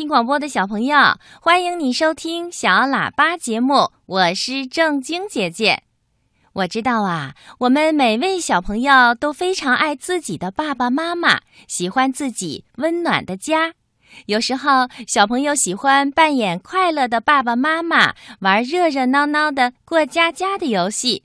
听广播的小朋友，欢迎你收听小喇叭节目，我是正晶姐姐。我知道啊，我们每位小朋友都非常爱自己的爸爸妈妈，喜欢自己温暖的家。有时候，小朋友喜欢扮演快乐的爸爸妈妈，玩热热闹闹的过家家的游戏。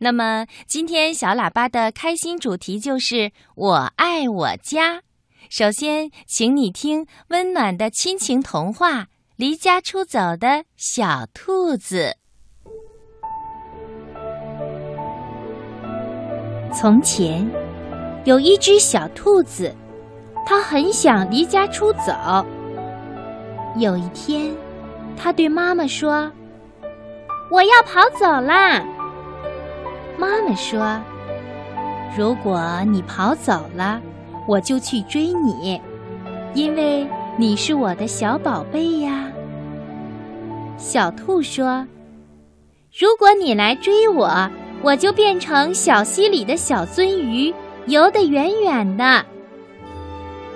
那么，今天小喇叭的开心主题就是“我爱我家”。首先，请你听温暖的亲情童话《离家出走的小兔子》。从前，有一只小兔子，它很想离家出走。有一天，它对妈妈说：“我要跑走啦。”妈妈说：“如果你跑走了，”我就去追你，因为你是我的小宝贝呀。小兔说：“如果你来追我，我就变成小溪里的小鳟鱼，游得远远的。”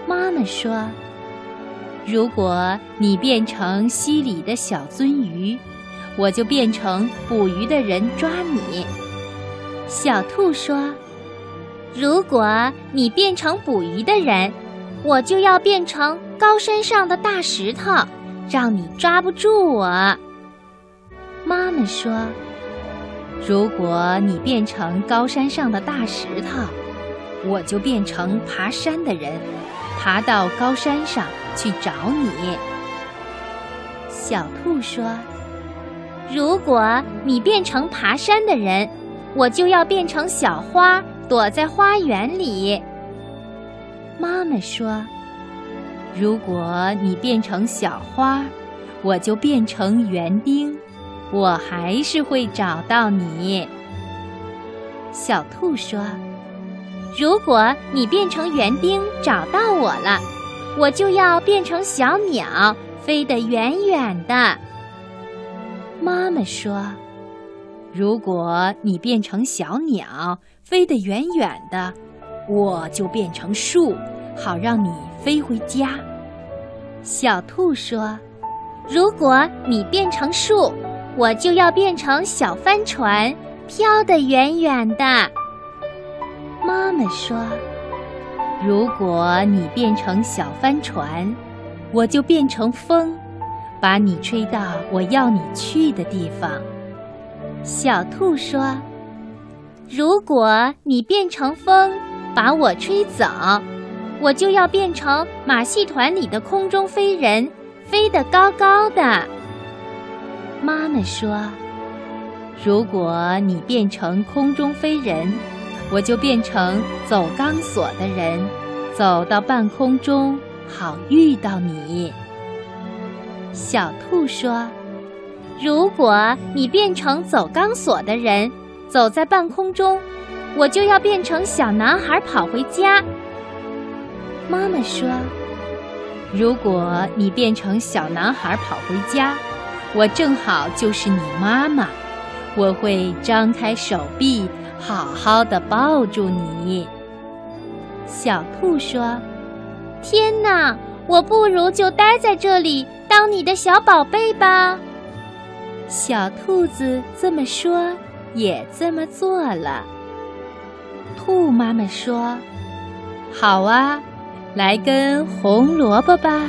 妈妈说：“如果你变成溪里的小鳟鱼，我就变成捕鱼的人抓你。”小兔说。如果你变成捕鱼的人，我就要变成高山上的大石头，让你抓不住我。妈妈说：“如果你变成高山上的大石头，我就变成爬山的人，爬到高山上去找你。”小兔说：“如果你变成爬山的人，我就要变成小花。”躲在花园里。妈妈说：“如果你变成小花，我就变成园丁，我还是会找到你。”小兔说：“如果你变成园丁找到我了，我就要变成小鸟，飞得远远的。”妈妈说：“如果你变成小鸟。”飞得远远的，我就变成树，好让你飞回家。小兔说：“如果你变成树，我就要变成小帆船，飘得远远的。”妈妈说：“如果你变成小帆船，我就变成风，把你吹到我要你去的地方。”小兔说。如果你变成风，把我吹走，我就要变成马戏团里的空中飞人，飞得高高的。妈妈说：“如果你变成空中飞人，我就变成走钢索的人，走到半空中，好遇到你。”小兔说：“如果你变成走钢索的人。”走在半空中，我就要变成小男孩跑回家。妈妈说：“如果你变成小男孩跑回家，我正好就是你妈妈，我会张开手臂，好好的抱住你。”小兔说：“天哪，我不如就待在这里当你的小宝贝吧。”小兔子这么说。也这么做了。兔妈妈说：“好啊，来根红萝卜吧。”